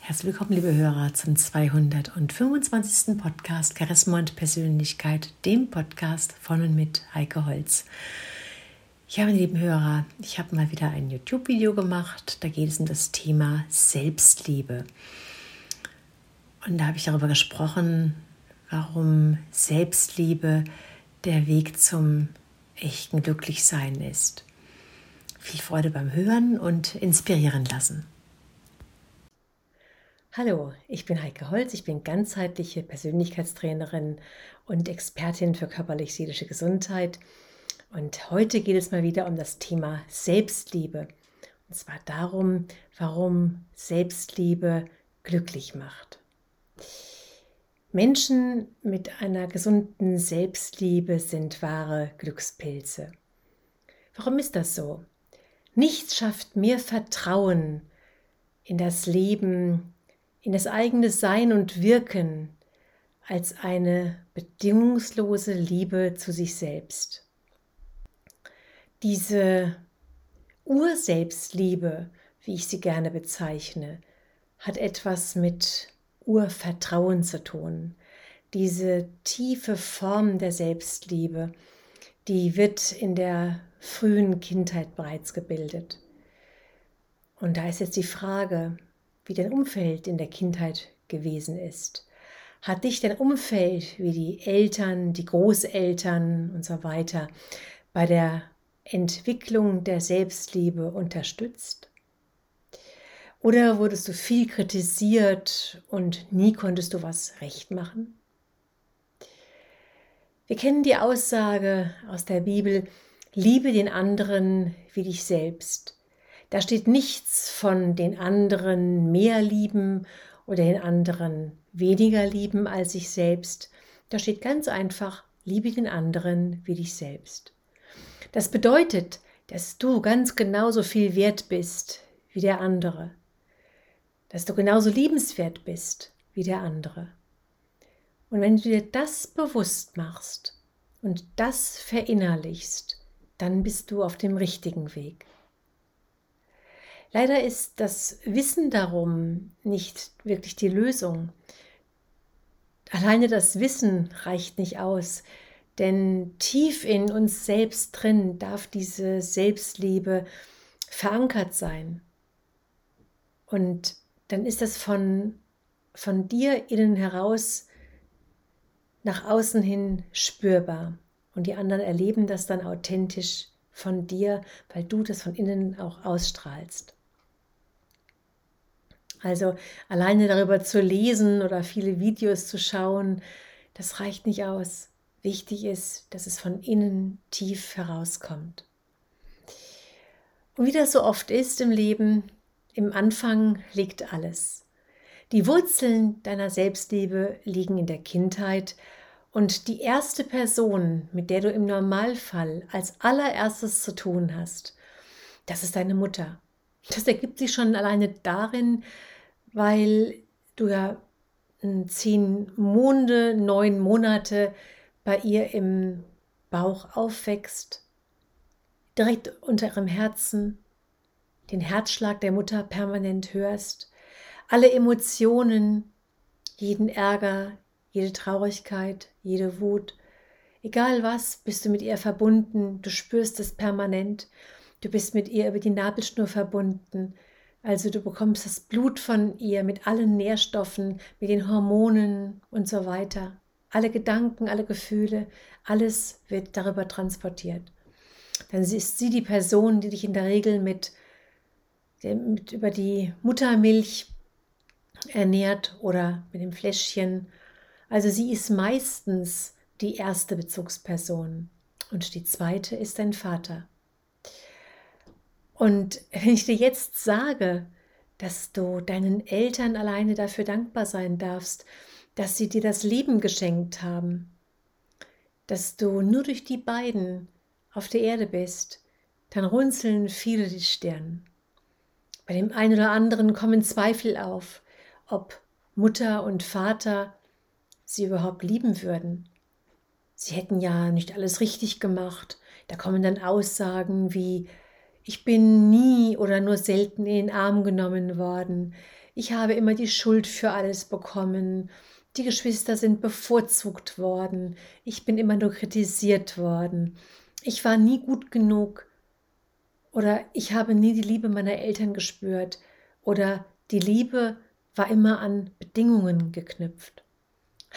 Herzlich willkommen, liebe Hörer, zum 225. Podcast Charisma und Persönlichkeit, dem Podcast von und mit Heike Holz. Ja, meine lieben Hörer, ich habe mal wieder ein YouTube-Video gemacht. Da geht es um das Thema Selbstliebe. Und da habe ich darüber gesprochen, warum Selbstliebe der Weg zum echten Glücklichsein ist. Viel Freude beim Hören und inspirieren lassen. Hallo, ich bin Heike Holz, ich bin ganzheitliche Persönlichkeitstrainerin und Expertin für körperlich-seelische Gesundheit. Und heute geht es mal wieder um das Thema Selbstliebe. Und zwar darum, warum Selbstliebe glücklich macht. Menschen mit einer gesunden Selbstliebe sind wahre Glückspilze. Warum ist das so? Nichts schafft mehr Vertrauen in das Leben, in das eigene Sein und Wirken als eine bedingungslose Liebe zu sich selbst. Diese Urselbstliebe, wie ich sie gerne bezeichne, hat etwas mit Urvertrauen zu tun. Diese tiefe Form der Selbstliebe, die wird in der frühen Kindheit bereits gebildet. Und da ist jetzt die Frage, wie dein Umfeld in der Kindheit gewesen ist. Hat dich dein Umfeld, wie die Eltern, die Großeltern und so weiter, bei der Entwicklung der Selbstliebe unterstützt? Oder wurdest du viel kritisiert und nie konntest du was recht machen? Wir kennen die Aussage aus der Bibel, liebe den anderen wie dich selbst. Da steht nichts von den anderen mehr lieben oder den anderen weniger lieben als sich selbst. Da steht ganz einfach, liebe den anderen wie dich selbst. Das bedeutet, dass du ganz genauso viel wert bist wie der andere. Dass du genauso liebenswert bist wie der andere. Und wenn du dir das bewusst machst und das verinnerlichst, dann bist du auf dem richtigen Weg. Leider ist das Wissen darum nicht wirklich die Lösung. Alleine das Wissen reicht nicht aus, denn tief in uns selbst drin darf diese Selbstliebe verankert sein. Und dann ist das von, von dir innen heraus nach außen hin spürbar. Und die anderen erleben das dann authentisch von dir, weil du das von innen auch ausstrahlst. Also alleine darüber zu lesen oder viele Videos zu schauen, das reicht nicht aus. Wichtig ist, dass es von innen tief herauskommt. Und wie das so oft ist im Leben, im Anfang liegt alles. Die Wurzeln deiner Selbstliebe liegen in der Kindheit und die erste Person, mit der du im Normalfall als allererstes zu tun hast, das ist deine Mutter. Das ergibt sich schon alleine darin, weil du ja zehn Monde, neun Monate bei ihr im Bauch aufwächst, direkt unter ihrem Herzen, den Herzschlag der Mutter permanent hörst, alle Emotionen, jeden Ärger, jede Traurigkeit, jede Wut, egal was, bist du mit ihr verbunden, du spürst es permanent, du bist mit ihr über die Nabelschnur verbunden, also du bekommst das Blut von ihr mit allen Nährstoffen, mit den Hormonen und so weiter. Alle Gedanken, alle Gefühle, alles wird darüber transportiert. Dann ist sie die Person, die dich in der Regel mit, mit über die Muttermilch ernährt oder mit dem Fläschchen. Also sie ist meistens die erste Bezugsperson und die zweite ist dein Vater. Und wenn ich dir jetzt sage, dass du deinen Eltern alleine dafür dankbar sein darfst, dass sie dir das Leben geschenkt haben, dass du nur durch die beiden auf der Erde bist, dann runzeln viele die Stirn. Bei dem einen oder anderen kommen Zweifel auf, ob Mutter und Vater sie überhaupt lieben würden. Sie hätten ja nicht alles richtig gemacht. Da kommen dann Aussagen wie, ich bin nie oder nur selten in den Arm genommen worden. ich habe immer die Schuld für alles bekommen, die Geschwister sind bevorzugt worden, ich bin immer nur kritisiert worden, ich war nie gut genug oder ich habe nie die Liebe meiner Eltern gespürt oder die Liebe war immer an Bedingungen geknüpft.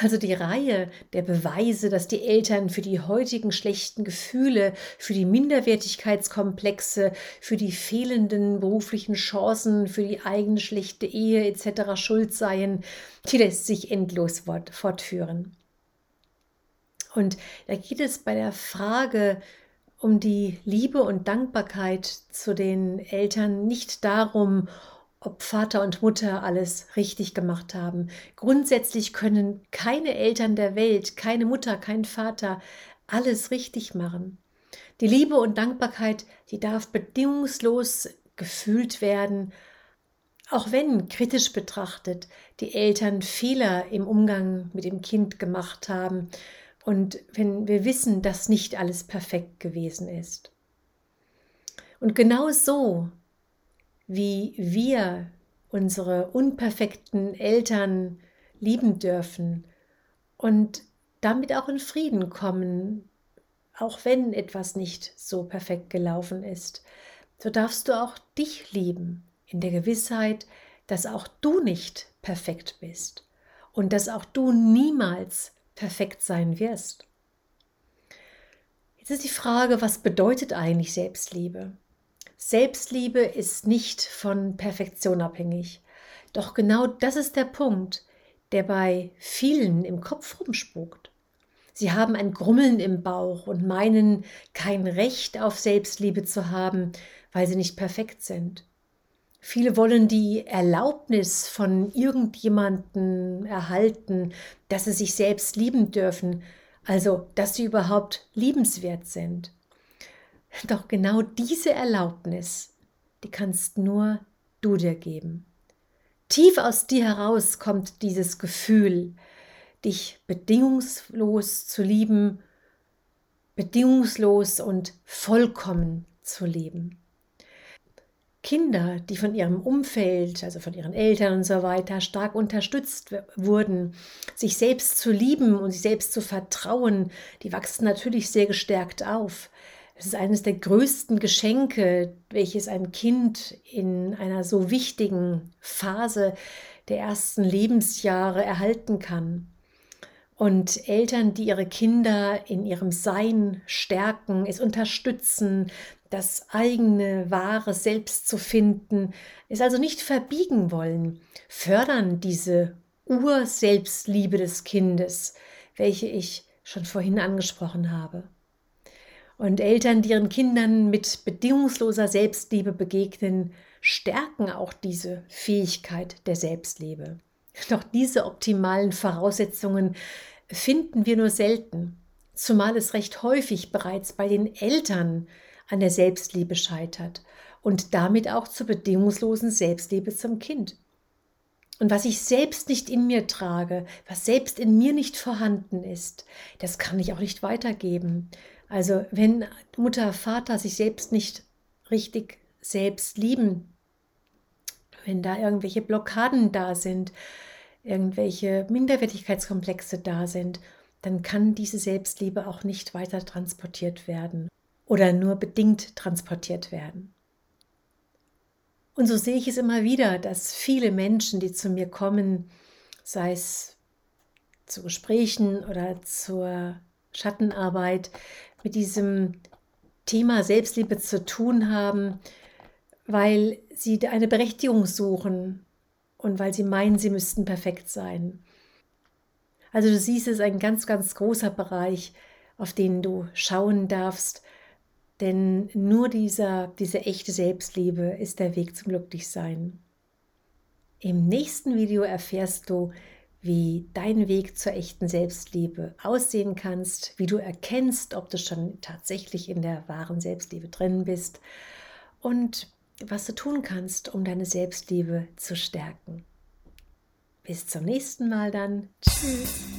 Also die Reihe der Beweise, dass die Eltern für die heutigen schlechten Gefühle, für die Minderwertigkeitskomplexe, für die fehlenden beruflichen Chancen, für die eigene schlechte Ehe etc. schuld seien, die lässt sich endlos fortführen. Und da geht es bei der Frage um die Liebe und Dankbarkeit zu den Eltern nicht darum, ob Vater und Mutter alles richtig gemacht haben. Grundsätzlich können keine Eltern der Welt, keine Mutter, kein Vater alles richtig machen. Die Liebe und Dankbarkeit, die darf bedingungslos gefühlt werden, auch wenn kritisch betrachtet die Eltern Fehler im Umgang mit dem Kind gemacht haben und wenn wir wissen, dass nicht alles perfekt gewesen ist. Und genau so wie wir unsere unperfekten Eltern lieben dürfen und damit auch in Frieden kommen, auch wenn etwas nicht so perfekt gelaufen ist. So darfst du auch dich lieben, in der Gewissheit, dass auch du nicht perfekt bist und dass auch du niemals perfekt sein wirst. Jetzt ist die Frage, was bedeutet eigentlich Selbstliebe? Selbstliebe ist nicht von Perfektion abhängig. Doch genau das ist der Punkt, der bei vielen im Kopf rumspukt. Sie haben ein Grummeln im Bauch und meinen, kein Recht auf Selbstliebe zu haben, weil sie nicht perfekt sind. Viele wollen die Erlaubnis von irgendjemanden erhalten, dass sie sich selbst lieben dürfen, also dass sie überhaupt liebenswert sind. Doch genau diese Erlaubnis, die kannst nur du dir geben. Tief aus dir heraus kommt dieses Gefühl, dich bedingungslos zu lieben, bedingungslos und vollkommen zu lieben. Kinder, die von ihrem Umfeld, also von ihren Eltern und so weiter, stark unterstützt wurden, sich selbst zu lieben und sich selbst zu vertrauen, die wachsen natürlich sehr gestärkt auf. Es ist eines der größten Geschenke, welches ein Kind in einer so wichtigen Phase der ersten Lebensjahre erhalten kann. Und Eltern, die ihre Kinder in ihrem Sein stärken, es unterstützen, das eigene wahre Selbst zu finden, es also nicht verbiegen wollen, fördern diese Urselbstliebe des Kindes, welche ich schon vorhin angesprochen habe. Und Eltern, die ihren Kindern mit bedingungsloser Selbstliebe begegnen, stärken auch diese Fähigkeit der Selbstliebe. Doch diese optimalen Voraussetzungen finden wir nur selten, zumal es recht häufig bereits bei den Eltern an der Selbstliebe scheitert und damit auch zur bedingungslosen Selbstliebe zum Kind. Und was ich selbst nicht in mir trage, was selbst in mir nicht vorhanden ist, das kann ich auch nicht weitergeben. Also wenn Mutter, Vater sich selbst nicht richtig selbst lieben, wenn da irgendwelche Blockaden da sind, irgendwelche Minderwertigkeitskomplexe da sind, dann kann diese Selbstliebe auch nicht weiter transportiert werden oder nur bedingt transportiert werden. Und so sehe ich es immer wieder, dass viele Menschen, die zu mir kommen, sei es zu Gesprächen oder zur Schattenarbeit, mit diesem Thema Selbstliebe zu tun haben, weil sie eine Berechtigung suchen und weil sie meinen, sie müssten perfekt sein. Also du siehst, es ist ein ganz, ganz großer Bereich, auf den du schauen darfst, denn nur dieser, diese echte Selbstliebe ist der Weg zum Glücklichsein. Im nächsten Video erfährst du, wie dein Weg zur echten Selbstliebe aussehen kannst, wie du erkennst, ob du schon tatsächlich in der wahren Selbstliebe drin bist und was du tun kannst, um deine Selbstliebe zu stärken. Bis zum nächsten Mal dann. Tschüss.